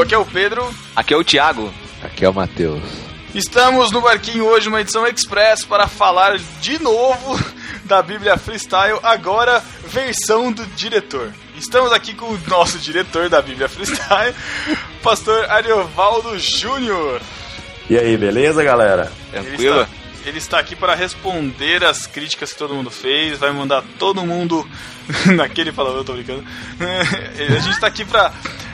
Aqui é o Pedro. Aqui é o Thiago. Aqui é o Matheus. Estamos no barquinho hoje, uma edição express para falar de novo da Bíblia Freestyle, agora versão do diretor. Estamos aqui com o nosso diretor da Bíblia Freestyle, pastor Ariovaldo Júnior. E aí, beleza, galera? Tranquilo? Ele está aqui para responder as críticas que todo mundo fez, vai mandar todo mundo naquele palavrão, tô brincando. A gente está aqui para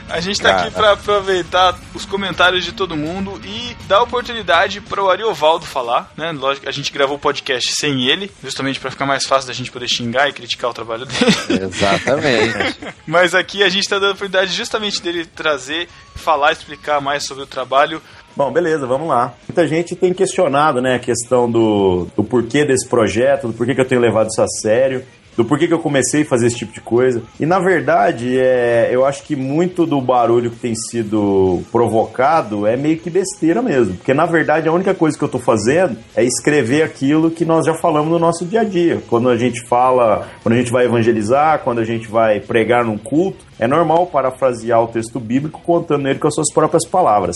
a gente está aqui para aproveitar os comentários de todo mundo e dar oportunidade para o Ariovaldo falar, né? Lógico, a gente gravou o podcast sem ele, justamente para ficar mais fácil da gente poder xingar e criticar o trabalho dele. Exatamente. Mas aqui a gente está dando a oportunidade justamente dele trazer, falar, explicar mais sobre o trabalho. Bom, beleza, vamos lá. Muita gente tem questionado, né, a questão do, do porquê desse projeto, do porquê que eu tenho levado isso a sério do porquê que eu comecei a fazer esse tipo de coisa. E na verdade, é, eu acho que muito do barulho que tem sido provocado é meio que besteira mesmo. Porque na verdade a única coisa que eu tô fazendo é escrever aquilo que nós já falamos no nosso dia a dia. Quando a gente fala, quando a gente vai evangelizar, quando a gente vai pregar num culto, é normal parafrasear o texto bíblico contando ele com as suas próprias palavras.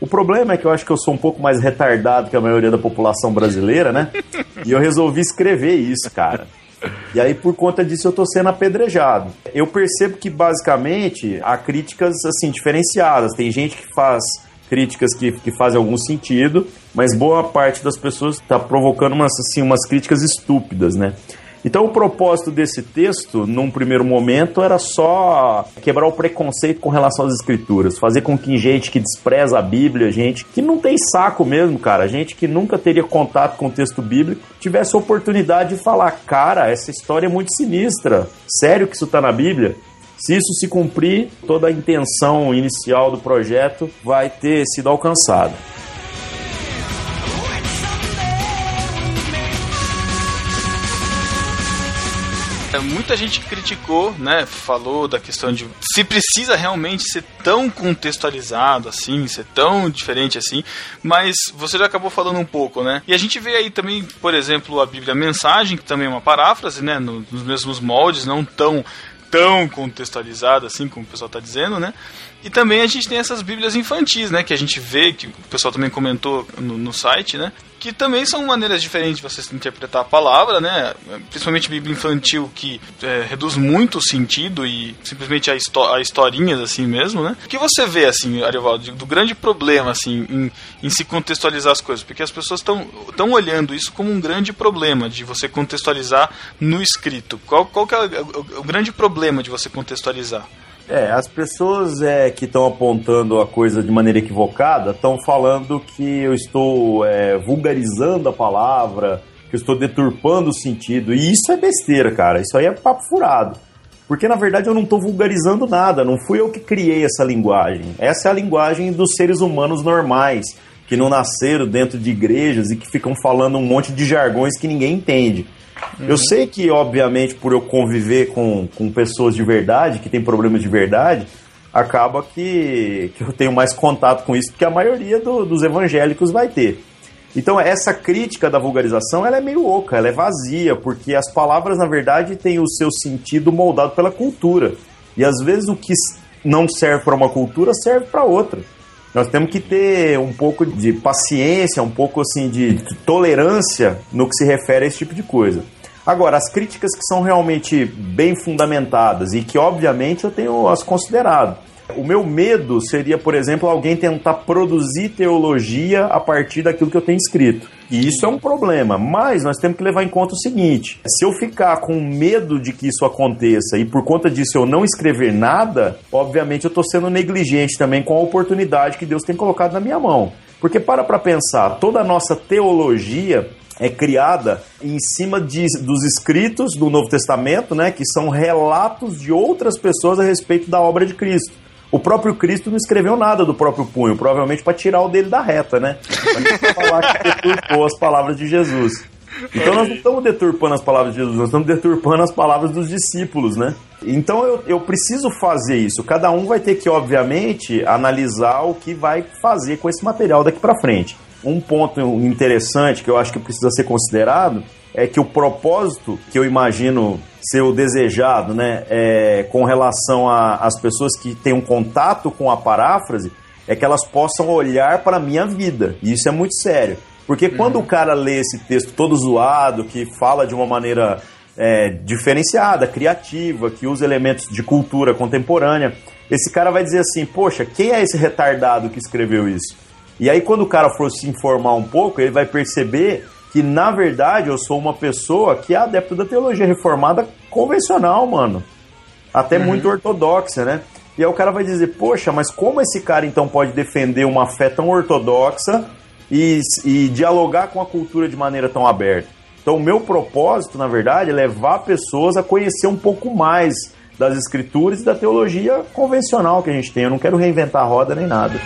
O problema é que eu acho que eu sou um pouco mais retardado que a maioria da população brasileira, né? E eu resolvi escrever isso, cara. E aí, por conta disso, eu estou sendo apedrejado. Eu percebo que, basicamente, há críticas assim diferenciadas. Tem gente que faz críticas que, que fazem algum sentido, mas boa parte das pessoas está provocando umas, assim, umas críticas estúpidas, né? Então, o propósito desse texto, num primeiro momento, era só quebrar o preconceito com relação às escrituras, fazer com que gente que despreza a Bíblia, gente que não tem saco mesmo, cara, gente que nunca teria contato com o texto bíblico, tivesse a oportunidade de falar: cara, essa história é muito sinistra, sério que isso está na Bíblia? Se isso se cumprir, toda a intenção inicial do projeto vai ter sido alcançada. Muita gente criticou, né? Falou da questão de se precisa realmente ser tão contextualizado assim, ser tão diferente assim, mas você já acabou falando um pouco, né? E a gente vê aí também, por exemplo, a Bíblia Mensagem, que também é uma paráfrase, né? Nos mesmos moldes, não tão tão contextualizada assim como o pessoal está dizendo, né? E também a gente tem essas bíblias infantis, né? Que a gente vê, que o pessoal também comentou no, no site, né? Que também são maneiras diferentes de você interpretar a palavra, né? Principalmente bíblia infantil, que é, reduz muito o sentido e simplesmente a, a historinhas, assim mesmo, né? O que você vê, assim, Ariovaldo, do grande problema, assim, em, em se contextualizar as coisas? Porque as pessoas estão olhando isso como um grande problema de você contextualizar no escrito. Qual, qual que é o, o grande problema de você contextualizar? É, as pessoas é, que estão apontando a coisa de maneira equivocada estão falando que eu estou é, vulgarizando a palavra, que eu estou deturpando o sentido. E isso é besteira, cara. Isso aí é papo furado. Porque na verdade eu não estou vulgarizando nada, não fui eu que criei essa linguagem. Essa é a linguagem dos seres humanos normais, que não nasceram dentro de igrejas e que ficam falando um monte de jargões que ninguém entende. Uhum. Eu sei que, obviamente, por eu conviver com, com pessoas de verdade, que têm problemas de verdade, acaba que, que eu tenho mais contato com isso que a maioria do, dos evangélicos vai ter. Então, essa crítica da vulgarização ela é meio oca, ela é vazia, porque as palavras, na verdade, têm o seu sentido moldado pela cultura. E às vezes o que não serve para uma cultura serve para outra. Nós temos que ter um pouco de paciência, um pouco assim de tolerância no que se refere a esse tipo de coisa. Agora, as críticas que são realmente bem fundamentadas e que, obviamente, eu tenho as considerado. O meu medo seria, por exemplo, alguém tentar produzir teologia a partir daquilo que eu tenho escrito. E isso é um problema, mas nós temos que levar em conta o seguinte: se eu ficar com medo de que isso aconteça e por conta disso eu não escrever nada, obviamente eu estou sendo negligente também com a oportunidade que Deus tem colocado na minha mão. Porque para para pensar, toda a nossa teologia é criada em cima de, dos escritos do Novo Testamento, né, que são relatos de outras pessoas a respeito da obra de Cristo. O próprio Cristo não escreveu nada do próprio punho, provavelmente para tirar o dele da reta, né? Para falar que deturpou as palavras de Jesus. Então nós não estamos deturpando as palavras de Jesus, nós estamos deturpando as palavras dos discípulos, né? Então eu, eu preciso fazer isso. Cada um vai ter que, obviamente, analisar o que vai fazer com esse material daqui para frente. Um ponto interessante que eu acho que precisa ser considerado é que o propósito que eu imagino ser o desejado, né, é, com relação às pessoas que têm um contato com a paráfrase, é que elas possam olhar para a minha vida. E isso é muito sério. Porque quando uhum. o cara lê esse texto todo zoado, que fala de uma maneira é, diferenciada, criativa, que usa elementos de cultura contemporânea, esse cara vai dizer assim: Poxa, quem é esse retardado que escreveu isso? E aí, quando o cara for se informar um pouco, ele vai perceber que, na verdade, eu sou uma pessoa que é adepto da teologia reformada convencional, mano. Até uhum. muito ortodoxa, né? E aí o cara vai dizer: Poxa, mas como esse cara então pode defender uma fé tão ortodoxa e, e dialogar com a cultura de maneira tão aberta? Então, o meu propósito, na verdade, é levar pessoas a conhecer um pouco mais das escrituras e da teologia convencional que a gente tem. Eu não quero reinventar a roda nem nada.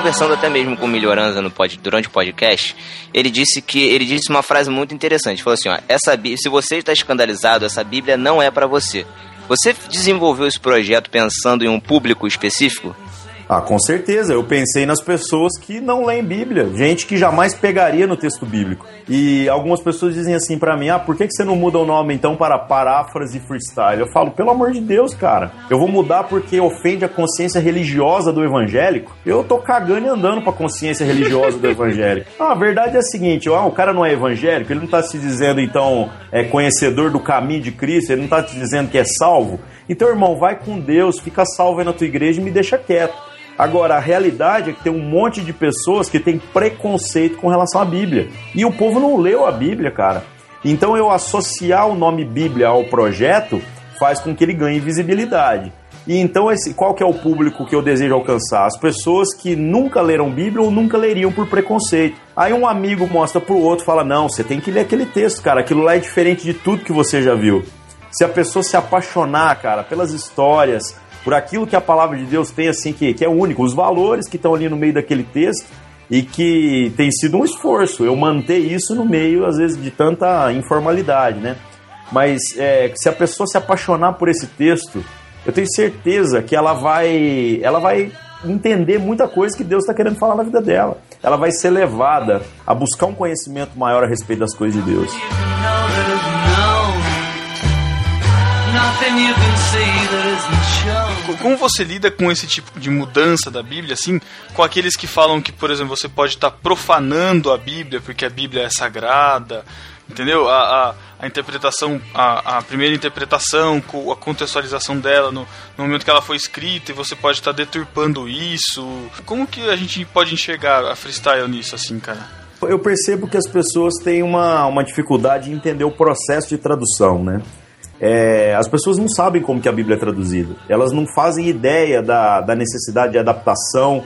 Conversando até mesmo com o Melhoranza no pod, durante o podcast, ele disse que ele disse uma frase muito interessante. Falou assim: ó, essa, se você está escandalizado, essa Bíblia não é para você. Você desenvolveu esse projeto pensando em um público específico? Ah, com certeza. Eu pensei nas pessoas que não leem Bíblia, gente que jamais pegaria no texto bíblico. E algumas pessoas dizem assim para mim: ah, por que você não muda o nome então para paráfrase freestyle? Eu falo, pelo amor de Deus, cara, eu vou mudar porque ofende a consciência religiosa do evangélico? Eu tô cagando e andando pra consciência religiosa do evangélico. Ah, a verdade é a seguinte: ah, o cara não é evangélico, ele não tá se dizendo então é conhecedor do caminho de Cristo, ele não tá te dizendo que é salvo. Então, irmão, vai com Deus, fica salvo aí na tua igreja e me deixa quieto. Agora, a realidade é que tem um monte de pessoas que tem preconceito com relação à Bíblia. E o povo não leu a Bíblia, cara. Então, eu associar o nome Bíblia ao projeto faz com que ele ganhe visibilidade. E então, esse, qual que é o público que eu desejo alcançar? As pessoas que nunca leram Bíblia ou nunca leriam por preconceito. Aí um amigo mostra pro outro, fala, não, você tem que ler aquele texto, cara, aquilo lá é diferente de tudo que você já viu. Se a pessoa se apaixonar, cara, pelas histórias, por aquilo que a palavra de Deus tem, assim, que, que é único, os valores que estão ali no meio daquele texto e que tem sido um esforço eu manter isso no meio, às vezes, de tanta informalidade, né? Mas é, se a pessoa se apaixonar por esse texto, eu tenho certeza que ela vai, ela vai entender muita coisa que Deus está querendo falar na vida dela. Ela vai ser levada a buscar um conhecimento maior a respeito das coisas de Deus. Como você lida com esse tipo de mudança da Bíblia, assim, com aqueles que falam que, por exemplo, você pode estar profanando a Bíblia porque a Bíblia é sagrada, entendeu? A, a, a interpretação, a, a, primeira interpretação, a contextualização dela no, no, momento que ela foi escrita e você pode estar deturpando isso. Como que a gente pode enxergar a freestyle nisso, assim, cara? Eu percebo que as pessoas têm uma, uma dificuldade em entender o processo de tradução, né? É, as pessoas não sabem como que a Bíblia é traduzida. Elas não fazem ideia da, da necessidade de adaptação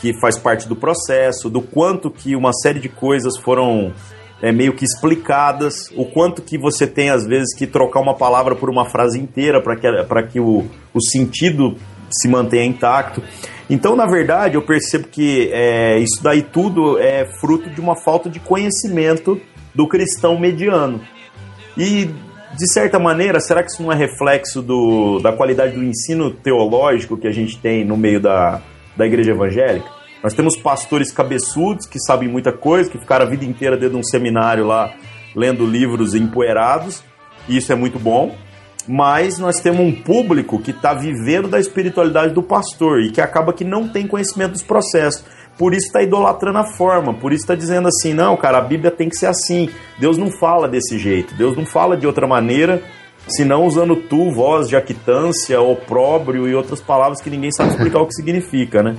que faz parte do processo, do quanto que uma série de coisas foram é, meio que explicadas, o quanto que você tem às vezes que trocar uma palavra por uma frase inteira para que, que o, o sentido se mantenha intacto. Então, na verdade, eu percebo que é, isso daí tudo é fruto de uma falta de conhecimento do cristão mediano. E de certa maneira, será que isso não é reflexo do, da qualidade do ensino teológico que a gente tem no meio da, da igreja evangélica? Nós temos pastores cabeçudos que sabem muita coisa, que ficaram a vida inteira dentro de um seminário lá lendo livros empoeirados, e isso é muito bom. Mas nós temos um público que está vivendo da espiritualidade do pastor e que acaba que não tem conhecimento dos processos por isso está idolatrando a forma, por isso está dizendo assim, não, cara, a Bíblia tem que ser assim. Deus não fala desse jeito, Deus não fala de outra maneira, senão usando tu, voz, jactância, opróbrio e outras palavras que ninguém sabe explicar o que significa, né?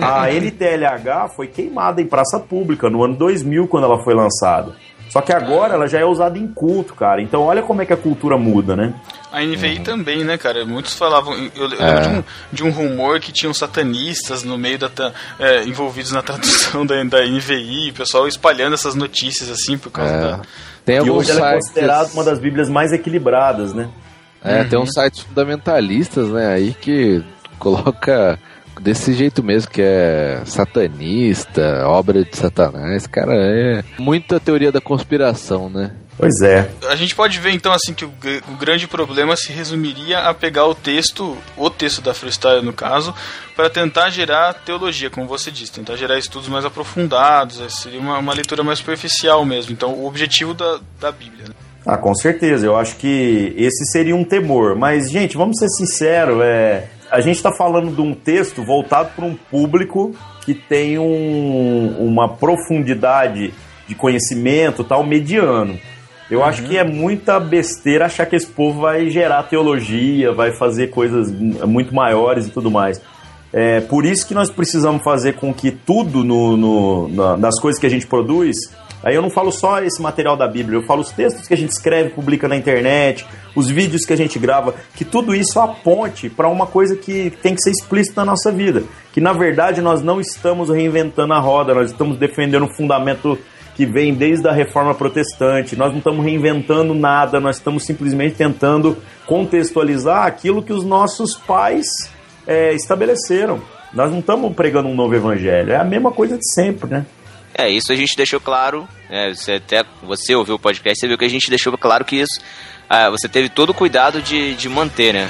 A NTLH foi queimada em praça pública no ano 2000, quando ela foi lançada. Só que agora ela já é usada em culto, cara. Então olha como é que a cultura muda, né? A NVI uhum. também, né, cara? Muitos falavam. Eu, eu é. lembro de um, de um, rumor que tinham satanistas no meio da. É, envolvidos na tradução da, da NVI, o pessoal espalhando essas notícias assim por causa é. da. Tem e hoje ela é considerada uma das Bíblias mais equilibradas, né? É, Uhum. tem uns sites fundamentalistas, né, aí que coloca desse jeito mesmo, que é satanista, obra de satanás. Cara, é muita teoria da conspiração, né? Pois é. A gente pode ver então assim que o, o grande problema se resumiria a pegar o texto, o texto da freestyle no caso, para tentar gerar teologia, como você disse, tentar gerar estudos mais aprofundados, eh, seria uma, uma leitura mais superficial mesmo. Então, o objetivo da, da Bíblia. né? Ah, com certeza. Eu acho que esse seria um temor. Mas, gente, vamos ser sinceros. É... A gente está falando de um texto voltado para um público que tem um- uma profundidade de conhecimento tal mediano. Eu acho que é muita besteira achar que esse povo vai gerar teologia, vai fazer coisas muito maiores e tudo mais. É por isso que nós precisamos fazer com que tudo no, no- na- das coisas que a gente produz. Aí eu não falo só esse material da Bíblia, eu falo os textos que a gente escreve, publica na internet, os vídeos que a gente grava, que tudo isso aponte para uma coisa que tem que ser explícita na nossa vida. Que na verdade nós não estamos reinventando a roda, nós estamos defendendo um fundamento que vem desde a reforma protestante. Nós não estamos reinventando nada, nós estamos simplesmente tentando contextualizar aquilo que os nossos pais é, estabeleceram. Nós não estamos pregando um novo evangelho, é a mesma coisa de sempre, né? É, isso a gente deixou claro. né, você até você ouviu o podcast, você viu que a gente deixou claro que isso. ah, você teve todo o cuidado de, de manter, né?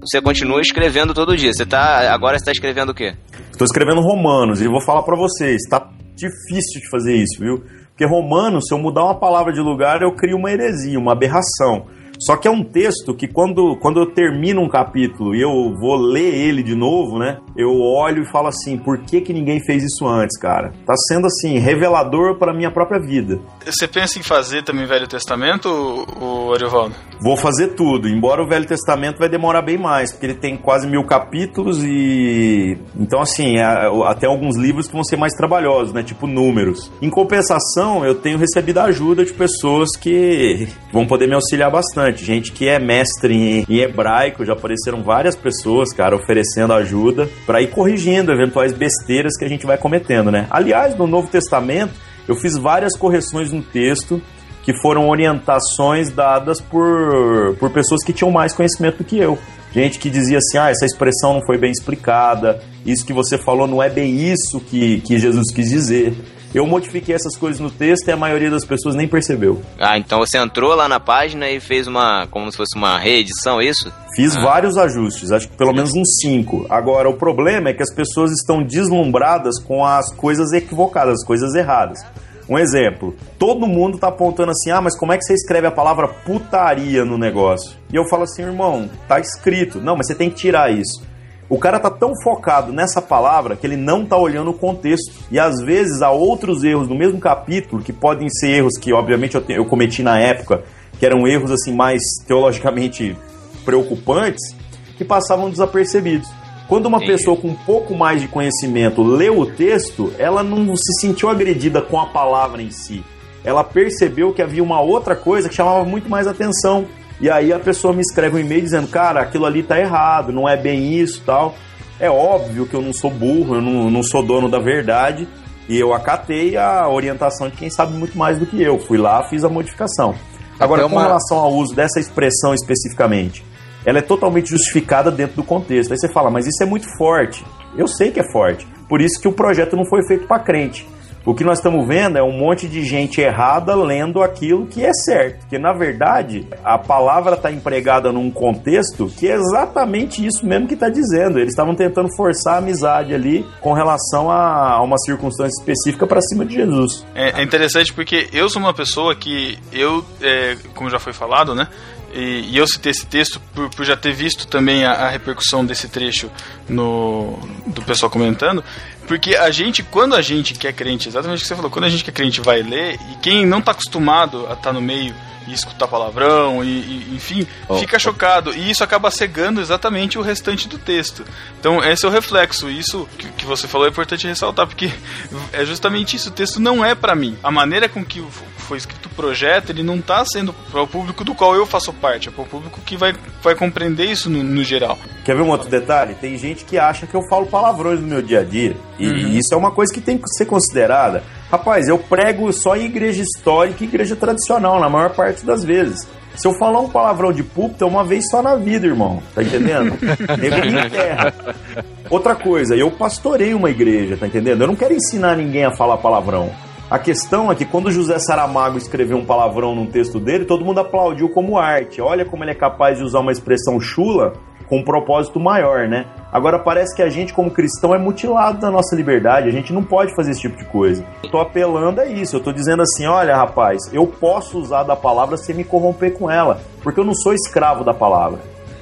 Você continua escrevendo todo dia. Você tá. Agora você tá escrevendo o quê? Estou escrevendo Romanos e vou falar para vocês, tá difícil de fazer isso, viu? Porque Romanos, se eu mudar uma palavra de lugar, eu crio uma heresia, uma aberração. Só que é um texto que quando, quando eu termino um capítulo e eu vou ler ele de novo, né? Eu olho e falo assim, por que que ninguém fez isso antes, cara? Tá sendo assim revelador para minha própria vida. Você pensa em fazer também Velho Testamento, o Ariovaldo? Vou fazer tudo, embora o Velho Testamento vai demorar bem mais, porque ele tem quase mil capítulos e. Então, assim, até alguns livros que vão ser mais trabalhosos, né? Tipo números. Em compensação, eu tenho recebido a ajuda de pessoas que vão poder me auxiliar bastante. Gente que é mestre em, em hebraico, já apareceram várias pessoas, cara, oferecendo ajuda para ir corrigindo eventuais besteiras que a gente vai cometendo, né? Aliás, no Novo Testamento, eu fiz várias correções no texto que foram orientações dadas por, por pessoas que tinham mais conhecimento do que eu. Gente que dizia assim: ah, essa expressão não foi bem explicada, isso que você falou não é bem isso que, que Jesus quis dizer. Eu modifiquei essas coisas no texto e a maioria das pessoas nem percebeu. Ah, então você entrou lá na página e fez uma. como se fosse uma reedição, é isso? Fiz vários ajustes, acho que pelo menos uns cinco. Agora, o problema é que as pessoas estão deslumbradas com as coisas equivocadas, as coisas erradas. Um exemplo, todo mundo tá apontando assim, ah, mas como é que você escreve a palavra putaria no negócio? E eu falo assim, irmão, tá escrito. Não, mas você tem que tirar isso. O cara tá tão focado nessa palavra que ele não tá olhando o contexto. E às vezes há outros erros no mesmo capítulo, que podem ser erros que, obviamente, eu, te- eu cometi na época, que eram erros assim mais teologicamente preocupantes, que passavam desapercebidos. Quando uma Entendi. pessoa com um pouco mais de conhecimento leu o texto, ela não se sentiu agredida com a palavra em si. Ela percebeu que havia uma outra coisa que chamava muito mais atenção. E aí a pessoa me escreve um e-mail dizendo, cara, aquilo ali tá errado, não é bem isso tal. É óbvio que eu não sou burro, eu não, não sou dono da verdade. E eu acatei a orientação de quem sabe muito mais do que eu. Fui lá, fiz a modificação. Agora, Até com uma- relação ao uso dessa expressão especificamente, ela é totalmente justificada dentro do contexto. Aí você fala, mas isso é muito forte. Eu sei que é forte. Por isso que o projeto não foi feito para crente. O que nós estamos vendo é um monte de gente errada lendo aquilo que é certo. Porque, na verdade, a palavra está empregada num contexto que é exatamente isso mesmo que está dizendo. Eles estavam tentando forçar a amizade ali com relação a, a uma circunstância específica para cima de Jesus. É, é interessante porque eu sou uma pessoa que eu, é, como já foi falado, né? E, e eu citei esse texto por, por já ter visto também a, a repercussão desse trecho no, do pessoal comentando. Porque a gente, quando a gente que é crente, exatamente o que você falou, quando a gente que é crente vai ler, e quem não tá acostumado a estar tá no meio e escutar palavrão, e, e enfim, oh, fica chocado. E isso acaba cegando exatamente o restante do texto. Então, esse é o reflexo. Isso que, que você falou é importante ressaltar, porque é justamente isso. O texto não é para mim. A maneira com que foi escrito o projeto, ele não está sendo para o público do qual eu faço parte, é para o público que vai, vai compreender isso no, no, geral. Quer ver um outro detalhe? Tem gente que acha que eu falo palavrões no meu dia a dia. E, uhum. isso é uma coisa que tem que ser considerada. Rapaz, eu prego só em igreja histórica e igreja tradicional, na maior parte das vezes. Se eu falar um palavrão de púlpito, é uma vez só na vida, irmão. Tá entendendo? Nego terra. Outra coisa, eu pastorei uma igreja, tá entendendo? Eu não quero ensinar ninguém a falar palavrão. A questão é que quando José Saramago escreveu um palavrão num texto dele, todo mundo aplaudiu como arte. Olha como ele é capaz de usar uma expressão chula com um propósito maior, né? Agora parece que a gente, como cristão, é mutilado da nossa liberdade. A gente não pode fazer esse tipo de coisa. Eu tô apelando a isso. Eu tô dizendo assim: olha, rapaz, eu posso usar da palavra sem me corromper com ela, porque eu não sou escravo da palavra.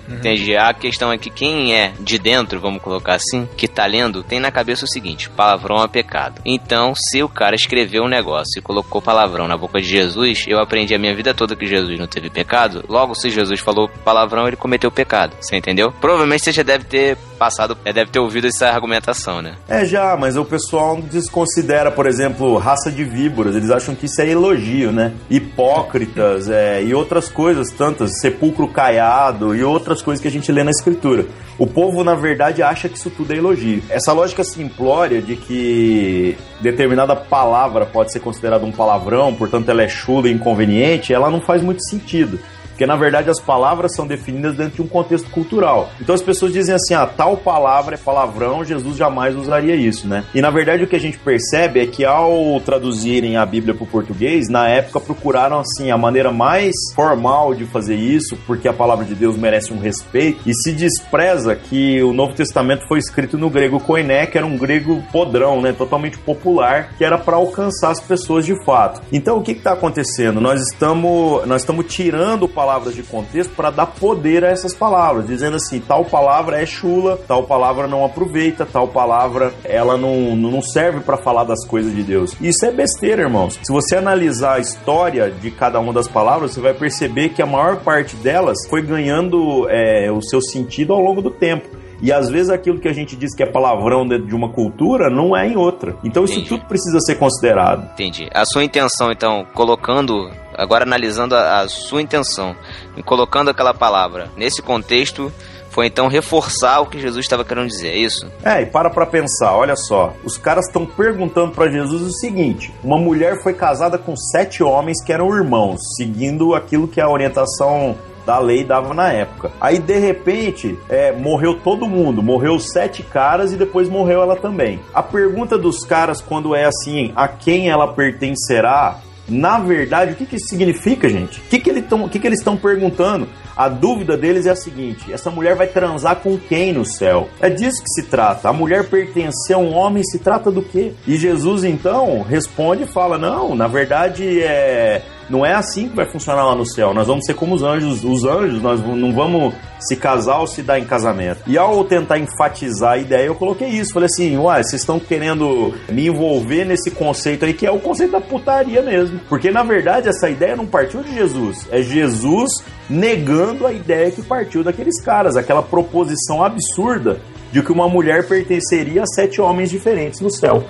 Uhum. Entendi. A questão é que quem é de dentro, vamos colocar assim, que tá lendo, tem na cabeça o seguinte: palavrão é pecado. Então, se o cara escreveu um negócio e colocou palavrão na boca de Jesus, eu aprendi a minha vida toda que Jesus não teve pecado. Logo, se Jesus falou palavrão, ele cometeu pecado. Você entendeu? Provavelmente você já deve ter passado, é, deve ter ouvido essa argumentação, né? É, já, mas o pessoal desconsidera, por exemplo, raça de víboras. Eles acham que isso é elogio, né? Hipócritas é, e outras coisas, tantas, sepulcro caiado e outras coisas que a gente lê na escritura. O povo, na verdade, acha que isso tudo é elogio. Essa lógica simplória de que determinada palavra pode ser considerada um palavrão, portanto ela é chula e inconveniente, ela não faz muito sentido. Porque na verdade as palavras são definidas dentro de um contexto cultural. Então as pessoas dizem assim: ah, tal palavra é palavrão, Jesus jamais usaria isso, né? E na verdade o que a gente percebe é que ao traduzirem a Bíblia para o português, na época procuraram assim a maneira mais formal de fazer isso, porque a palavra de Deus merece um respeito, e se despreza que o Novo Testamento foi escrito no grego koiné, que era um grego podrão, né? Totalmente popular, que era para alcançar as pessoas de fato. Então o que está acontecendo? Nós estamos, nós estamos tirando o palavras de contexto para dar poder a essas palavras, dizendo assim, tal palavra é chula, tal palavra não aproveita, tal palavra ela não, não serve para falar das coisas de Deus. Isso é besteira, irmãos. Se você analisar a história de cada uma das palavras, você vai perceber que a maior parte delas foi ganhando é, o seu sentido ao longo do tempo. E às vezes aquilo que a gente diz que é palavrão dentro de uma cultura não é em outra. Então isso Entendi. tudo precisa ser considerado. Entendi. A sua intenção, então, colocando, agora analisando a, a sua intenção, e colocando aquela palavra nesse contexto, foi então reforçar o que Jesus estava querendo dizer, é isso? É, e para pra pensar, olha só. Os caras estão perguntando para Jesus o seguinte: uma mulher foi casada com sete homens que eram irmãos, seguindo aquilo que é a orientação da lei dava na época. Aí de repente é, morreu todo mundo, morreu sete caras e depois morreu ela também. A pergunta dos caras quando é assim, a quem ela pertencerá? Na verdade, o que, que isso significa, gente? O que, que, ele tão, que, que eles estão perguntando? A dúvida deles é a seguinte: essa mulher vai transar com quem no céu? É disso que se trata. A mulher pertencer a um homem se trata do quê? E Jesus então responde e fala: não, na verdade é não é assim que vai funcionar lá no céu. Nós vamos ser como os anjos. Os anjos, nós não vamos se casar ou se dar em casamento. E ao tentar enfatizar a ideia, eu coloquei isso. Falei assim, uai, vocês estão querendo me envolver nesse conceito aí, que é o conceito da putaria mesmo. Porque, na verdade, essa ideia não partiu de Jesus. É Jesus negando a ideia que partiu daqueles caras. Aquela proposição absurda de que uma mulher pertenceria a sete homens diferentes no céu.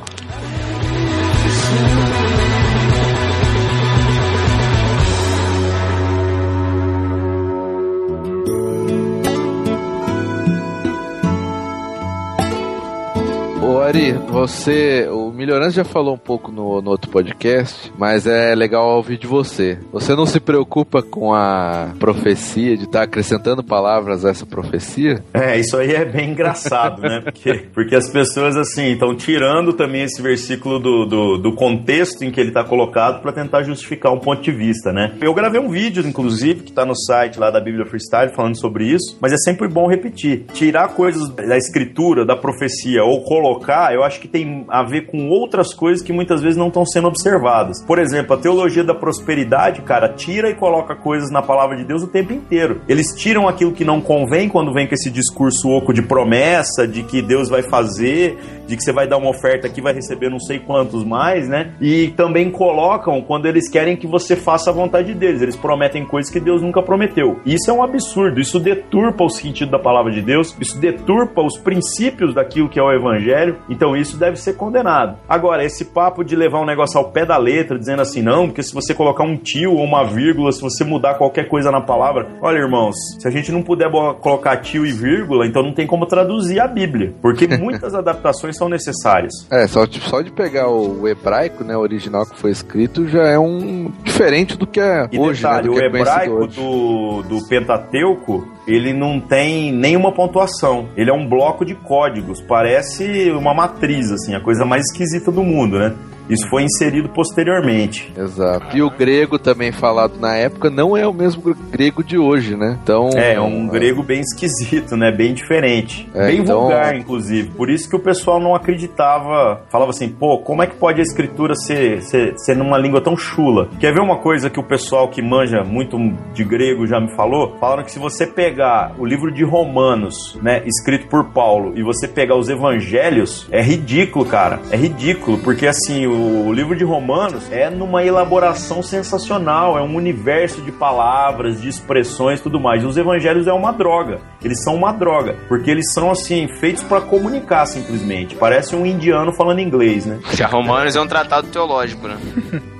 Ari, você, o Melhorança já falou um pouco no, no outro podcast, mas é legal ouvir de você. Você não se preocupa com a profecia, de estar tá acrescentando palavras a essa profecia? É, isso aí é bem engraçado, né? Porque, porque as pessoas, assim, estão tirando também esse versículo do, do, do contexto em que ele está colocado para tentar justificar um ponto de vista, né? Eu gravei um vídeo, inclusive, que está no site lá da Bíblia Freestyle falando sobre isso, mas é sempre bom repetir. Tirar coisas da escritura, da profecia ou colocar eu acho que tem a ver com outras coisas que muitas vezes não estão sendo observadas. Por exemplo, a teologia da prosperidade, cara, tira e coloca coisas na palavra de Deus o tempo inteiro. Eles tiram aquilo que não convém quando vem com esse discurso oco de promessa, de que Deus vai fazer, de que você vai dar uma oferta aqui, vai receber não sei quantos mais, né? E também colocam quando eles querem que você faça a vontade deles. Eles prometem coisas que Deus nunca prometeu. Isso é um absurdo. Isso deturpa o sentido da palavra de Deus. Isso deturpa os princípios daquilo que é o evangelho. Então isso deve ser condenado. Agora, esse papo de levar um negócio ao pé da letra, dizendo assim, não, porque se você colocar um tio ou uma vírgula, se você mudar qualquer coisa na palavra, olha, irmãos, se a gente não puder colocar tio e vírgula, então não tem como traduzir a Bíblia. Porque muitas adaptações são necessárias. É, só, só de pegar o hebraico, né, o original que foi escrito, já é um diferente do que é e hoje. Detalhe, né, o é hebraico do, do Pentateuco, ele não tem nenhuma pontuação. Ele é um bloco de códigos, parece uma matriz, assim, a coisa mais esquisita do mundo, né? Isso foi inserido posteriormente. Exato. E o grego também falado na época não é o mesmo grego de hoje, né? Então é, é um grego bem esquisito, né? Bem diferente, é, bem então... vulgar, inclusive. Por isso que o pessoal não acreditava, falava assim, pô, como é que pode a escritura ser, ser, ser numa língua tão chula? Quer ver uma coisa que o pessoal que manja muito de grego já me falou? Falaram que se você pegar o livro de Romanos, né, escrito por Paulo, e você pegar os evangelhos, é ridículo, cara. É ridículo, porque assim, o livro de Romanos é numa elaboração sensacional, é um universo de palavras, de expressões, tudo mais. E os evangelhos é uma droga. Eles são uma droga, porque eles são assim feitos para comunicar simplesmente. Parece um indiano falando inglês, né? Já Romanos é um tratado teológico, né?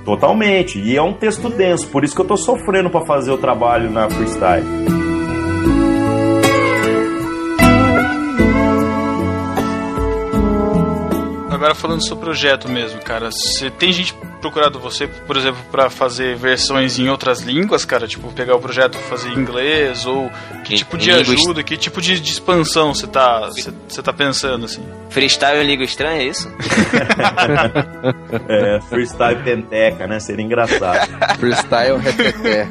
Totalmente. E é um texto denso, por isso que eu tô sofrendo para fazer o trabalho na freestyle. Agora falando sobre o projeto mesmo, cara, você tem gente procurado você, por exemplo, para fazer versões em outras línguas, cara? Tipo, pegar o projeto e fazer em inglês? Ou que tipo de ajuda, que tipo de, de expansão você tá, você tá pensando, assim? Freestyle em língua estranha, é isso? é, freestyle penteca, né? Seria engraçado. freestyle repeté.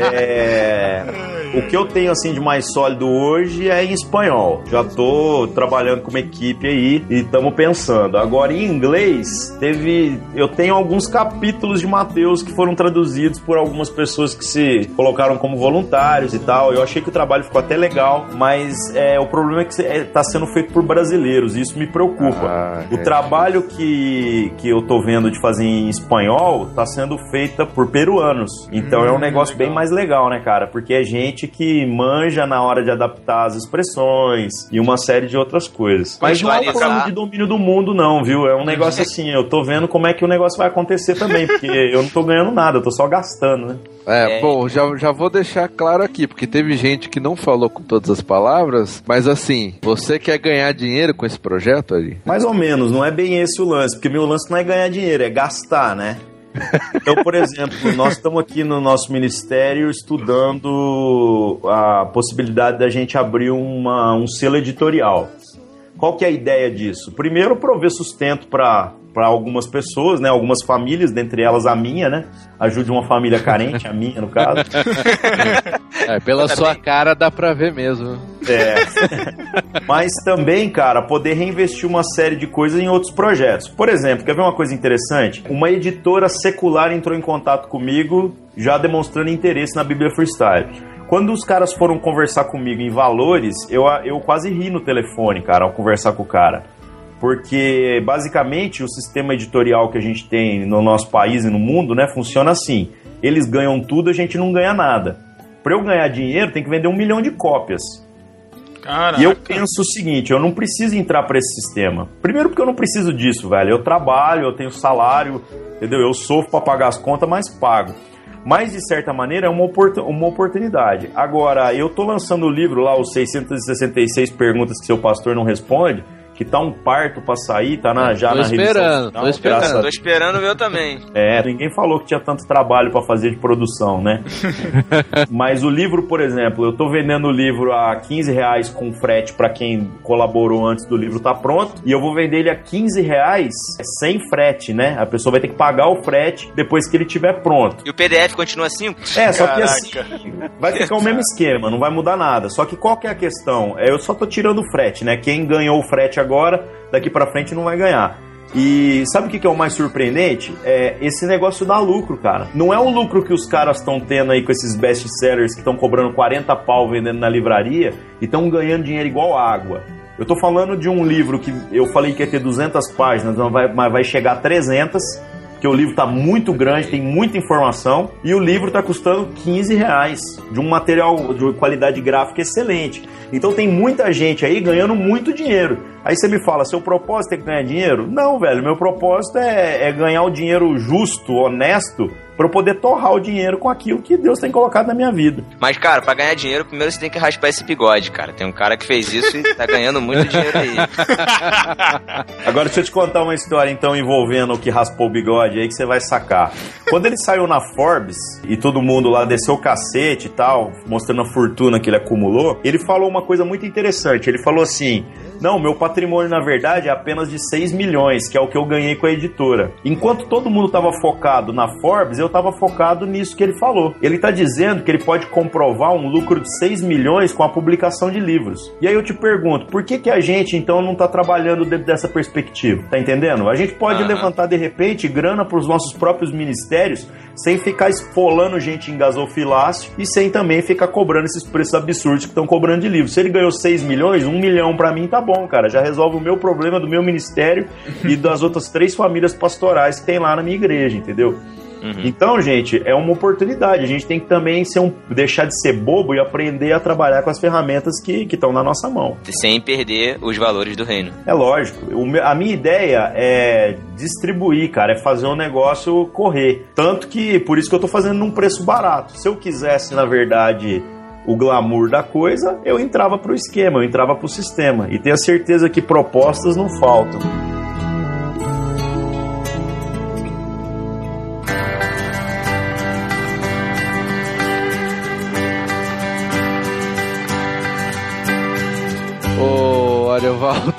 É, o que eu tenho assim de mais sólido hoje é em espanhol. Já tô trabalhando com uma equipe aí e estamos pensando. Agora em inglês, teve eu tenho alguns capítulos de Mateus que foram traduzidos por algumas pessoas que se colocaram como voluntários e tal. Eu achei que o trabalho ficou até legal, mas é, o problema é que está é, sendo feito por brasileiros e isso me preocupa. Ah, o é. trabalho que, que eu tô vendo de fazer em espanhol está sendo feito por peruanos. Então hum, é um hum, negócio legal. bem mais legal, né, cara? Porque é gente que manja na hora de adaptar as expressões e uma série de outras coisas. Mas não é um plano de domínio do mundo, não, viu? É um negócio assim, eu tô vendo como é que o negócio vai acontecer também, porque eu não tô ganhando nada, eu tô só gastando, né? É, é, bom, já, já vou deixar claro aqui, porque teve gente que não falou com todas as palavras, mas assim, você quer ganhar dinheiro com esse projeto ali? Mais ou menos, não é bem esse o lance, porque meu lance não é ganhar dinheiro, é gastar, né? Então, por exemplo, nós estamos aqui no nosso ministério estudando a possibilidade da gente abrir uma, um selo editorial. Qual que é a ideia disso? Primeiro, prover sustento para algumas pessoas, né? Algumas famílias, dentre elas a minha, né? Ajude uma família carente, a minha, no caso. É, pela sua cara dá pra ver mesmo. É. Mas também, cara, poder reinvestir uma série de coisas em outros projetos. Por exemplo, quer ver uma coisa interessante? Uma editora secular entrou em contato comigo, já demonstrando interesse na Bíblia Freestyle. Quando os caras foram conversar comigo em valores, eu, eu quase ri no telefone, cara, ao conversar com o cara porque basicamente o sistema editorial que a gente tem no nosso país e no mundo, né, funciona assim. Eles ganham tudo, a gente não ganha nada. Para eu ganhar dinheiro, tem que vender um milhão de cópias. Caraca. E eu penso o seguinte, eu não preciso entrar para esse sistema. Primeiro porque eu não preciso disso, velho. Eu trabalho, eu tenho salário, entendeu? Eu sofro para pagar as contas, mas pago. Mas, de certa maneira, é uma, uma oportunidade. Agora, eu tô lançando o livro lá, os 666 perguntas que seu pastor não responde, que tá um parto pra sair, tá na, já tô na esperando, Tô esperando, tô esperando o meu também. É, ninguém falou que tinha tanto trabalho para fazer de produção, né? Mas o livro, por exemplo, eu tô vendendo o livro a 15 reais com frete para quem colaborou antes do livro tá pronto, e eu vou vender ele a 15 reais sem frete, né? A pessoa vai ter que pagar o frete depois que ele estiver pronto. E o PDF continua assim? É, só que assim, vai ficar o mesmo esquema, não vai mudar nada. Só que qual que é a questão? É, eu só tô tirando o frete, né? Quem ganhou o frete agora, daqui para frente não vai ganhar. E sabe o que é o mais surpreendente? É esse negócio dá lucro, cara. Não é o lucro que os caras estão tendo aí com esses best sellers que estão cobrando 40 pau vendendo na livraria e estão ganhando dinheiro igual água. Eu tô falando de um livro que eu falei que ia ter 200 páginas, mas vai, mas vai chegar a 300 porque o livro está muito grande, tem muita informação, e o livro está custando 15 reais, de um material de qualidade gráfica excelente. Então tem muita gente aí ganhando muito dinheiro. Aí você me fala, seu propósito é ganhar dinheiro? Não, velho, meu propósito é, é ganhar o dinheiro justo, honesto, para eu poder torrar o dinheiro com aquilo que Deus tem colocado na minha vida. Mas, cara, para ganhar dinheiro, primeiro você tem que raspar esse bigode, cara. Tem um cara que fez isso e tá ganhando muito dinheiro aí. Agora deixa eu te contar uma história, então, envolvendo o que raspou o bigode aí que você vai sacar. Quando ele saiu na Forbes e todo mundo lá desceu o cacete e tal, mostrando a fortuna que ele acumulou, ele falou uma coisa muito interessante. Ele falou assim: não, meu patrimônio na verdade é apenas de 6 milhões, que é o que eu ganhei com a editora. Enquanto todo mundo estava focado na Forbes, eu estava focado nisso que ele falou. Ele está dizendo que ele pode comprovar um lucro de 6 milhões com a publicação de livros. E aí eu te pergunto, por que, que a gente então não está trabalhando dentro dessa perspectiva? Tá entendendo? A gente pode uhum. levantar de repente grana para os nossos próprios ministérios sem ficar espolando gente em gasofilácio e sem também ficar cobrando esses preços absurdos que estão cobrando de livro. Se ele ganhou 6 milhões, 1 milhão para mim tá bom, cara. Já resolve o meu problema do meu ministério e das outras três famílias pastorais que tem lá na minha igreja, entendeu? Uhum. Então, gente, é uma oportunidade. A gente tem que também ser um, deixar de ser bobo e aprender a trabalhar com as ferramentas que estão na nossa mão. Sem perder os valores do reino. É lógico. A minha ideia é distribuir, cara, é fazer um negócio correr. Tanto que, por isso que eu tô fazendo num preço barato. Se eu quisesse, na verdade, o glamour da coisa, eu entrava pro esquema, eu entrava pro sistema. E tenho a certeza que propostas não faltam. Ariovaldo.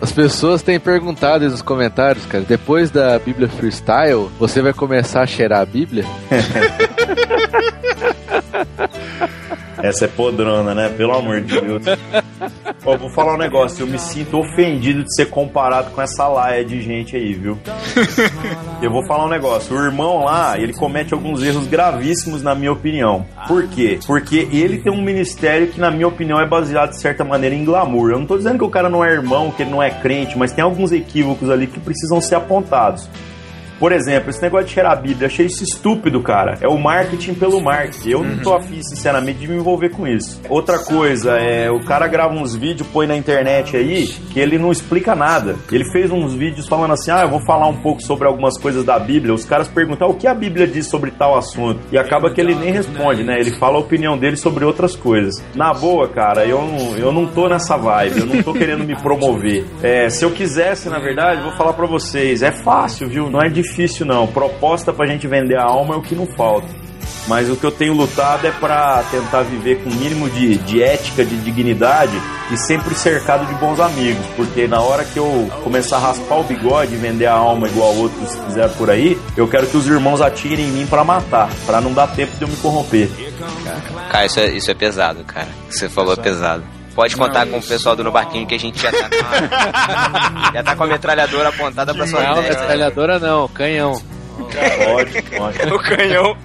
As pessoas têm perguntado nos comentários, cara. Depois da Bíblia Freestyle, você vai começar a cheirar a Bíblia? Essa é podrona, né? Pelo amor de Deus. Ó, vou falar um negócio, eu me sinto ofendido de ser comparado com essa laia de gente aí, viu? Eu vou falar um negócio, o irmão lá, ele comete alguns erros gravíssimos na minha opinião. Por quê? Porque ele tem um ministério que, na minha opinião, é baseado de certa maneira em glamour. Eu não tô dizendo que o cara não é irmão, que ele não é crente, mas tem alguns equívocos ali que precisam ser apontados. Por exemplo, esse negócio de cheirar a Bíblia, achei isso estúpido, cara. É o marketing pelo marketing. Eu não tô uhum. afim, sinceramente, de me envolver com isso. Outra coisa, é o cara grava uns vídeos, põe na internet aí, que ele não explica nada. Ele fez uns vídeos falando assim: ah, eu vou falar um pouco sobre algumas coisas da Bíblia. Os caras perguntam o que a Bíblia diz sobre tal assunto. E acaba que ele nem responde, né? Ele fala a opinião dele sobre outras coisas. Na boa, cara, eu não, eu não tô nessa vibe, eu não tô querendo me promover. É, se eu quisesse, na verdade, vou falar para vocês: é fácil, viu? Não é difícil difícil não. Proposta pra gente vender a alma é o que não falta. Mas o que eu tenho lutado é para tentar viver com o mínimo de, de ética, de dignidade e sempre cercado de bons amigos. Porque na hora que eu começar a raspar o bigode e vender a alma igual outros fizeram por aí, eu quero que os irmãos atirem em mim para matar, para não dar tempo de eu me corromper. Cara, isso é, isso é pesado, cara. Você falou é pesado. Pode contar não, com o pessoal do No Barquinho que a gente já tá com a, já tá com a metralhadora apontada pra sua Não, metralhadora não, canhão. Pode, pode. o canhão.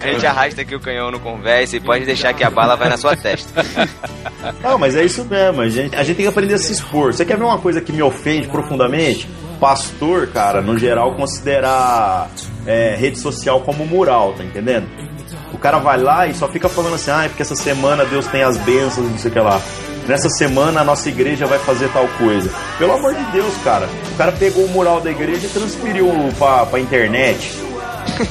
A gente arrasta aqui o canhão no conversa e pode deixar que a bala vai na sua testa. Não, mas é isso mesmo. A gente, a gente tem que aprender a se expor. Você quer ver uma coisa que me ofende profundamente? Pastor, cara, no geral, considerar é, rede social como mural, tá entendendo? O cara vai lá e só fica falando assim, ah, é porque essa semana Deus tem as bênçãos, não sei o que lá nessa semana a nossa igreja vai fazer tal coisa. Pelo amor de Deus, cara. O cara pegou o mural da igreja e transferiu pra, pra internet.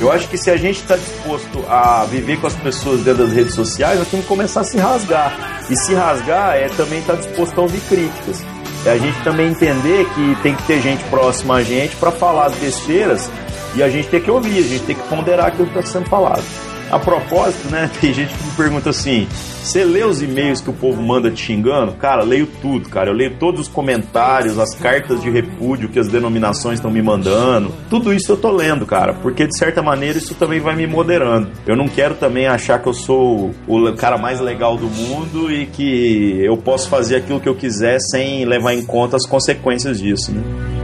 Eu acho que se a gente está disposto a viver com as pessoas dentro das redes sociais, nós temos que começar a se rasgar. E se rasgar é também estar tá disposto a ouvir críticas. É a gente também entender que tem que ter gente próxima a gente para falar as besteiras e a gente tem que ouvir, a gente tem que ponderar aquilo que está sendo falado. A propósito, né? Tem gente que me pergunta assim: você lê os e-mails que o povo manda te xingando? Cara, leio tudo, cara. Eu leio todos os comentários, as cartas de repúdio que as denominações estão me mandando. Tudo isso eu tô lendo, cara, porque de certa maneira isso também vai me moderando. Eu não quero também achar que eu sou o cara mais legal do mundo e que eu posso fazer aquilo que eu quiser sem levar em conta as consequências disso, né?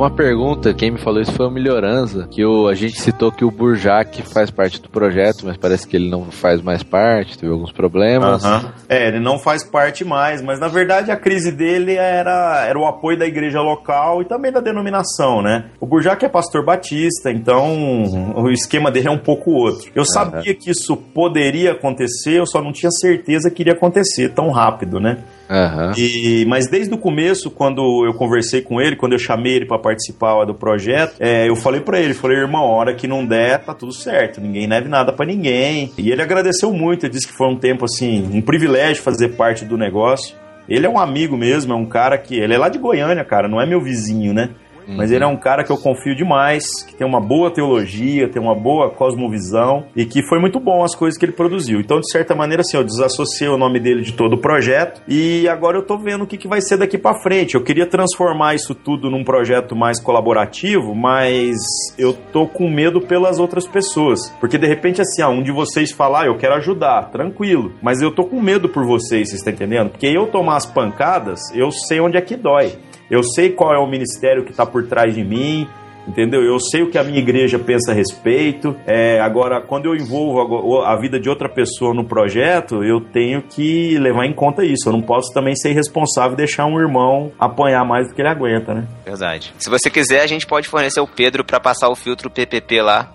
Uma pergunta, quem me falou isso foi o Melhoranza, que o, a gente citou que o Burjac faz parte do projeto, mas parece que ele não faz mais parte, teve alguns problemas. É, ele não faz parte mais, mas na verdade a crise dele era, era o apoio da igreja local e também da denominação, né? O Burjac é pastor batista, então o esquema dele é um pouco outro. Eu sabia que isso poderia acontecer, eu só não tinha certeza que iria acontecer tão rápido, né? Aham. E, mas desde o começo, quando eu conversei com ele, quando eu chamei ele para participar do projeto, é, eu falei para ele, falei, irmão, hora que não der, tá tudo certo, ninguém deve nada para ninguém. E ele agradeceu muito, ele disse que foi um tempo assim, um privilégio fazer parte do negócio. Ele é um amigo mesmo, é um cara que. Ele é lá de Goiânia, cara, não é meu vizinho, né? Mas ele é um cara que eu confio demais, que tem uma boa teologia, tem uma boa cosmovisão e que foi muito bom as coisas que ele produziu. Então, de certa maneira, assim, eu desassociei o nome dele de todo o projeto e agora eu tô vendo o que, que vai ser daqui para frente. Eu queria transformar isso tudo num projeto mais colaborativo, mas eu tô com medo pelas outras pessoas. Porque de repente, assim, ah, um de vocês falar, eu quero ajudar, tranquilo. Mas eu tô com medo por vocês, vocês estão entendendo? Porque eu tomar as pancadas, eu sei onde é que dói. Eu sei qual é o ministério que está por trás de mim, entendeu? Eu sei o que a minha igreja pensa a respeito. É, agora, quando eu envolvo a, vida de outra pessoa no projeto, eu tenho que levar em conta isso. Eu não posso também ser irresponsável e deixar um irmão apanhar mais do que ele aguenta, né? Verdade. Se você quiser, a gente pode fornecer o Pedro pra passar o filtro PPP lá.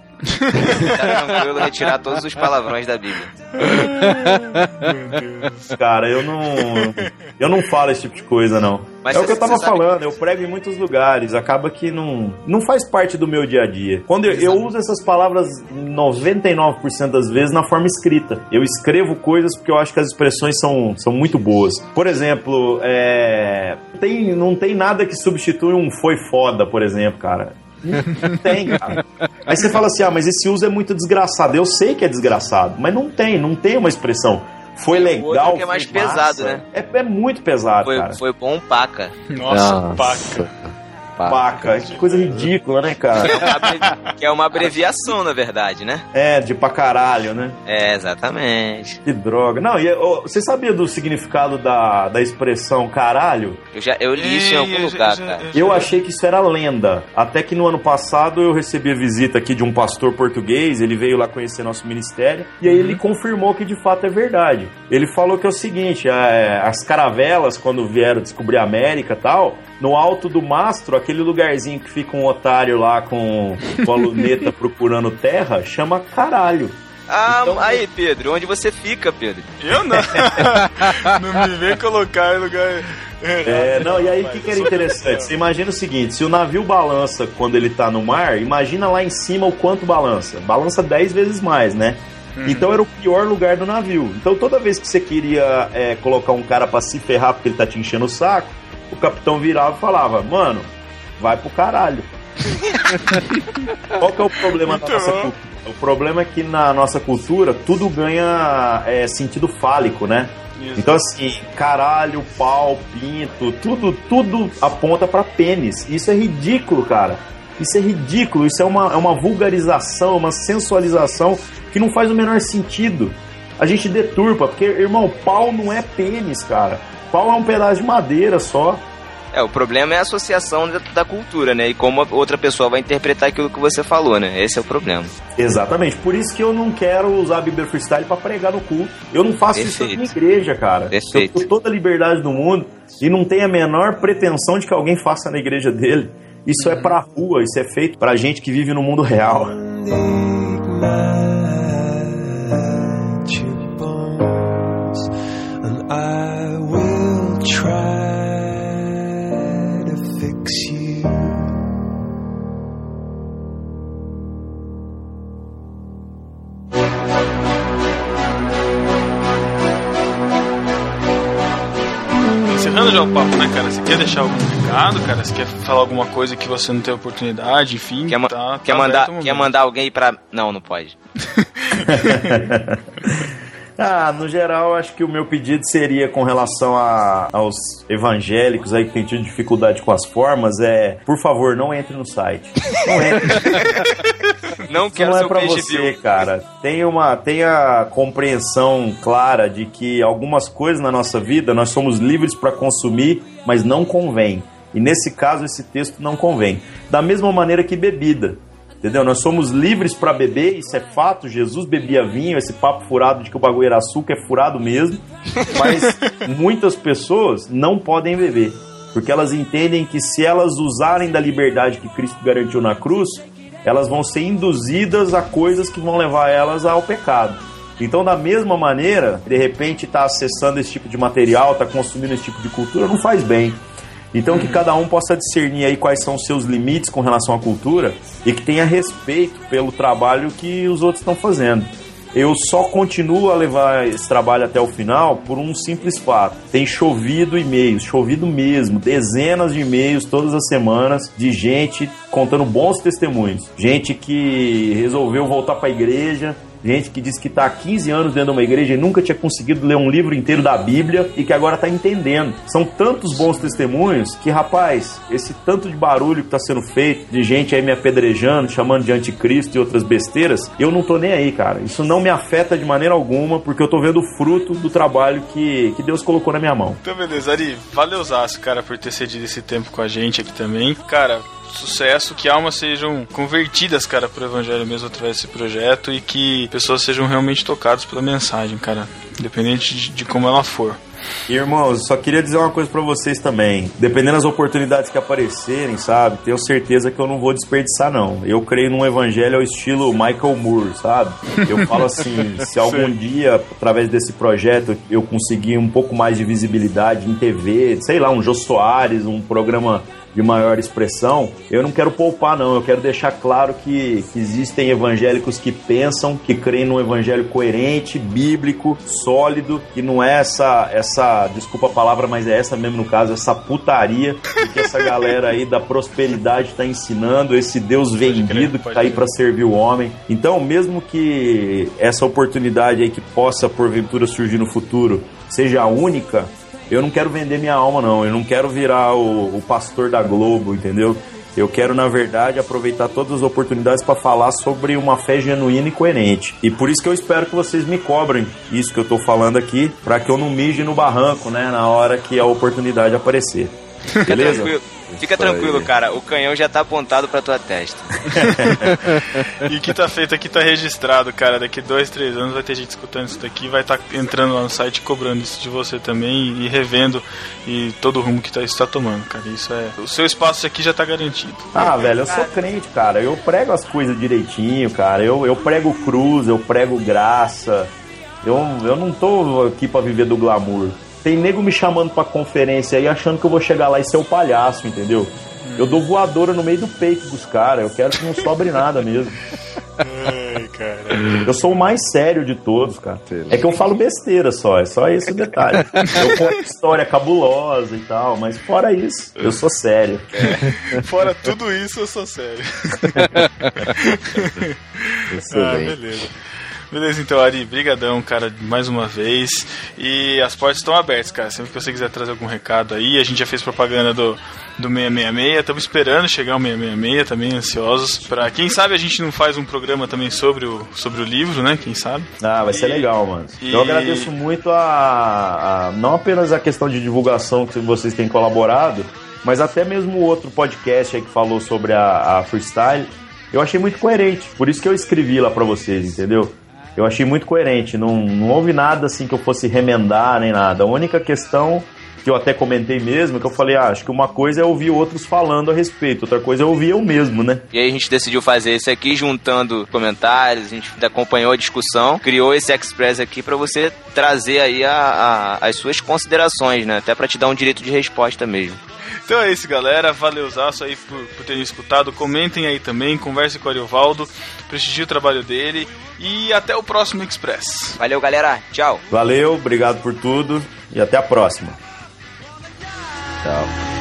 Tá tranquilo retirar todos os palavrões da Bíblia. Cara, eu não. Eu não falo esse tipo de coisa, não. Mas é o você- que eu tava falando, eu prego em muitos lugares, acaba que não, não faz parte do meu dia a dia. Quando eu, eu uso essas palavras 99% das vezes na forma escrita. Eu escrevo coisas porque eu acho que as expressões são, são muito boas. Por exemplo, é, tem, não tem nada que substitui um foi foda, por exemplo, cara. Não tem, cara. Aí você fala assim: ah, mas esse uso é muito desgraçado. Eu sei que é desgraçado, mas não tem, não tem uma expressão. Foi legal. outro que é mais massa. pesado, né? É, é muito pesado, Foi, cara. foi bom paca. Nossa, paca. Paca, que coisa ridícula, né, cara? É Que é uma abreviação, na verdade, né? É, de pra caralho, né? É, exatamente. Que droga. Não, e ô, você sabia do significado da, da expressão caralho? Eu, já, eu li isso em algum lugar, cara. Eu achei que isso era lenda. Até que no ano passado eu recebi a visita aqui de um pastor português, ele veio lá conhecer nosso ministério, e aí ele confirmou que de fato é verdade. Ele falou que é o seguinte: é, as caravelas, quando vieram descobrir a América e tal, no alto do mastro, aquele lugarzinho que fica um otário lá com, com a luneta procurando terra, chama caralho. Ah, Então- aí, Pedro, onde você fica, Pedro? Eu não. não me vem colocar em lugar. É, não, e aí o que, que era interessante? Você imagina o seguinte: se o navio balança quando ele tá no mar, imagina lá em cima o quanto balança. Balança 10 vezes mais, né? Então era o pior lugar do navio. Então toda vez que você queria é, colocar um cara pra se ferrar porque ele tá te enchendo o saco, o capitão virava e falava: Mano, vai pro caralho. Qual que é o problema da nossa bom. cultura? O problema é que na nossa cultura tudo ganha é, sentido fálico, né? Isso. Então assim, caralho, pau, pinto, tudo, tudo aponta pra pênis. Isso é ridículo, cara. Isso é ridículo. Isso é uma, é uma vulgarização, uma sensualização que não faz o menor sentido. A gente deturpa, porque, irmão, pau não é pênis, cara. Pau é um pedaço de madeira só. É, o problema é a associação da, da cultura, né? E como a outra pessoa vai interpretar aquilo que você falou, né? Esse é o problema. Exatamente. Por isso que eu não quero usar a Bíblia Freestyle pra pregar no culto. Eu não faço isso na Perfeito. minha igreja, cara. Perfeito. Eu tenho toda a liberdade do mundo e não tenho a menor pretensão de que alguém faça na igreja dele. Isso é pra rua, isso é feito pra gente que vive no mundo real. ignite já o papo, né, cara? Você quer deixar algum recado, cara? Você quer falar alguma coisa que você não tem oportunidade, enfim? Quer, ma- tá- quer, tá mandar, quer mandar alguém pra. Não, não pode. Ah, no geral, acho que o meu pedido seria com relação a- aos evangélicos aí que têm tido dificuldade com as formas, é, por favor, não entre no site. Não entre. Não quero não é seu pra você, view. cara. Tenha uma, tenha compreensão clara de que algumas coisas na nossa vida nós somos livres para consumir, mas não convém. E nesse caso, esse texto não convém. Da mesma maneira que bebida. Entendeu? Nós somos livres para beber, isso é fato. Jesus bebia vinho, esse papo furado de que o bagulho era açúcar é furado mesmo. Mas muitas pessoas não podem beber, porque elas entendem que se elas usarem da liberdade que Cristo garantiu na cruz, elas vão ser induzidas a coisas que vão levar elas ao pecado. Então, da mesma maneira, de repente está acessando esse tipo de material, está consumindo esse tipo de cultura, não faz bem. Então que cada um possa discernir aí quais são os seus limites com relação à cultura e que tenha respeito pelo trabalho que os outros estão fazendo. Eu só continuo a levar esse trabalho até o final por um simples fato. Tem chovido e-mails, chovido mesmo, dezenas de e-mails todas as semanas de gente contando bons testemunhos. Gente que resolveu voltar para a igreja, gente que diz que está há 15 anos dentro de uma igreja e nunca tinha conseguido ler um livro inteiro da Bíblia e que agora está entendendo. São tantos bons testemunhos que, rapaz, esse tanto de barulho que está sendo feito, de gente aí me apedrejando, chamando de anticristo e outras besteiras, eu não tô nem aí, cara. Isso não me afeta de maneira alguma, porque eu tô vendo o fruto do trabalho que, que Deus colocou na minha mão. Então, beleza, Ari, valeu, Zaço, cara, por ter cedido esse tempo com a gente aqui também. Cara, sucesso, que almas sejam convertidas, cara, pro evangelho mesmo através desse projeto e que pessoas sejam realmente tocadas pela mensagem, cara, independente de, de como ela for. Irmãos, só queria dizer uma coisa para vocês também. Dependendo das oportunidades que aparecerem, sabe? Tenho certeza que eu não vou desperdiçar, não. Eu creio num evangelho ao estilo Michael Moore, sabe? Eu falo assim: se algum dia, através desse projeto, eu conseguir um pouco mais de visibilidade em TV, sei lá, um Jô Soares, um programa de maior expressão, eu não quero poupar, não. Eu quero deixar claro que, que existem evangélicos que pensam, que creem num evangelho coerente, bíblico, sólido, que não é essa, essa, desculpa a palavra, mas é essa mesmo no caso, essa putaria que essa galera aí da prosperidade está ensinando, esse Deus vendido que está aí para servir o homem. Então, mesmo que essa oportunidade aí que possa porventura surgir no futuro seja a única, eu não quero vender minha alma, não. Eu não quero virar o, o pastor da Globo, entendeu? Eu quero, na verdade, aproveitar todas as oportunidades para falar sobre uma fé genuína e coerente. E por isso que eu espero que vocês me cobrem isso que eu tô falando aqui, para que eu não mije no barranco, né, na hora que a oportunidade aparecer. Beleza? Fica tranquilo, cara. O canhão já tá apontado pra tua testa. e o que tá feito aqui tá registrado, cara. Daqui dois, três anos vai ter gente escutando isso daqui, vai estar tá entrando lá no site cobrando isso de você também e revendo e todo o rumo que tá, isso tá tomando, cara. Isso é. O seu espaço aqui já tá garantido. Ah, velho, eu sou crente, cara. Eu prego as coisas direitinho, cara. Eu, eu prego cruz, eu prego graça. Eu, eu não tô aqui para viver do glamour. Tem nego me chamando pra conferência aí achando que eu vou chegar lá e ser o palhaço, entendeu? Eu dou voadora no meio do peito dos caras. Eu quero que não sobre nada mesmo. Ai, cara. Eu sou o mais sério de todos, cara. É que eu falo besteira só, é só esse o detalhe. Eu conto história cabulosa e tal, mas fora isso, eu sou sério. É. Fora tudo isso, eu sou sério. ah, beleza. Beleza, então, Ari, brigadão, cara, mais uma vez. E as portas estão abertas, cara. Sempre que você quiser trazer algum recado aí, a gente já fez propaganda do, do 666, estamos esperando chegar o 666, também ansiosos. Pra, quem sabe a gente não faz um programa também sobre o, sobre o livro, né? Quem sabe? Ah, vai ser legal, mano. E... Eu agradeço muito a, a. Não apenas a questão de divulgação que vocês têm colaborado, mas até mesmo o outro podcast aí que falou sobre a, a freestyle. Eu achei muito coerente, por isso que eu escrevi lá para vocês, entendeu? Eu achei muito coerente. Não, não houve nada assim que eu fosse remendar nem nada. A única questão que eu até comentei mesmo, que eu falei, ah, acho que uma coisa é ouvir outros falando a respeito, outra coisa é ouvir eu mesmo, né? E aí a gente decidiu fazer isso aqui, juntando comentários, a gente acompanhou a discussão, criou esse Express aqui para você trazer aí a, a, as suas considerações, né? Até para te dar um direito de resposta mesmo. Então é isso, galera. Valeuzaço aí por, por terem escutado. Comentem aí também, converse com o Ariovaldo, prestigie o trabalho dele e até o próximo Express. Valeu, galera. Tchau. Valeu, obrigado por tudo e até a próxima. Tchau.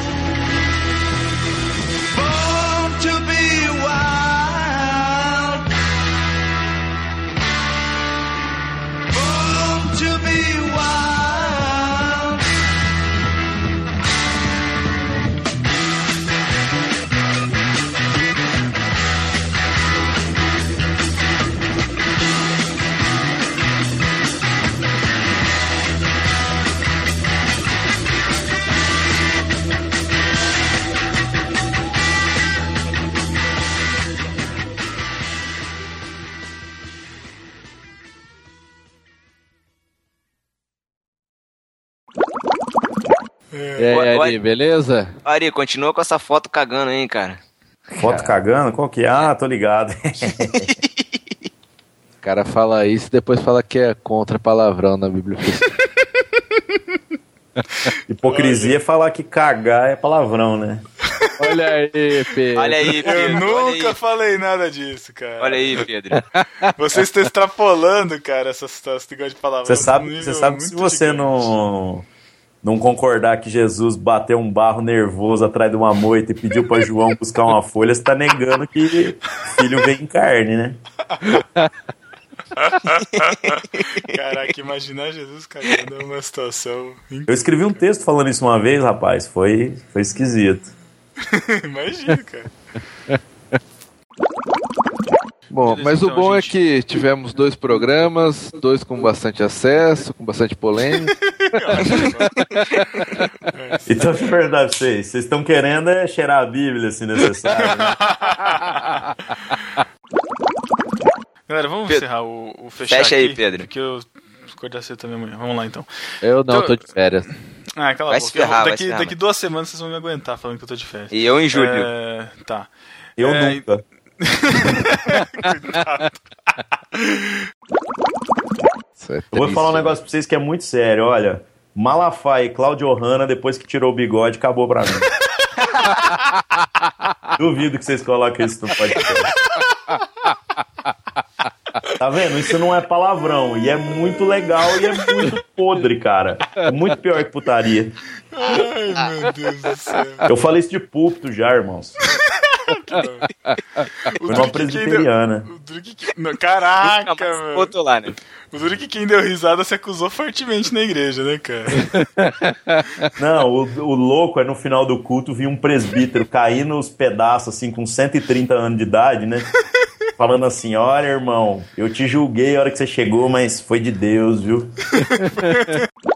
Ari, beleza? Ari, continua com essa foto cagando aí, cara. Foto cagando? Qual que é? Ah, tô ligado. O cara fala isso e depois fala que é contra palavrão na Bíblia. Hipocrisia é falar que cagar é palavrão, né? Olha aí, Pedro. Olha aí, Eu Pedro. olha nunca aí. falei nada disso, cara. Olha aí, Pedro. Vocês estão extrapolando, cara, essas negócio de palavras. Você sabe, você sabe que se você gigante. não, não concordar que Jesus bateu um barro nervoso atrás de uma moita e pediu pra João buscar uma folha, você tá negando que filho vem em carne, né? Caraca, imaginar Jesus cagando é uma situação. Eu escrevi um texto falando isso uma vez, rapaz. Foi, foi esquisito. Imagina, cara. Bom, Beleza, mas o então, bom gente. é que tivemos dois programas, dois com bastante acesso, com bastante polêmica. Então, de verdade, pra vocês, vocês estão querendo é cheirar a Bíblia, se necessário. Né? Galera, vamos Pedro, encerrar o, o fechar fecha aí, aqui, Pedro. Porque eu acordar cedo também amanhã. Vamos lá, então. Eu não, Então- tô de férias. Ah, cala Vai a se boca. Eu- ferrar, vai daqui, se ferrar, daqui duas semanas vocês vão me aguentar falando que eu tô de férias. E eu em julho. É, tá. Eu É, nunca. É Eu vou falar um negócio pra vocês que é muito sério. Olha, Malafaia e Claudio Hanna, depois que tirou o bigode, acabou pra mim. Duvido que vocês coloquem isso no podcast. Tá vendo? Isso não é palavrão. E é muito legal e é muito podre, cara. É muito pior que putaria. Ai, meu Deus do céu. Eu falei isso de púlpito já, irmãos. O quem presbiteriana. deu- o Não, Caraca, velho. botou lá, né? O que quem deu risada se acusou fortemente na igreja, né, cara? Não, o, o louco é no final do culto vir um presbítero cair nos pedaços, assim, com 130 anos de idade, né? Falando assim: Olha, irmão, eu te julguei a hora que você chegou, mas foi de Deus, viu?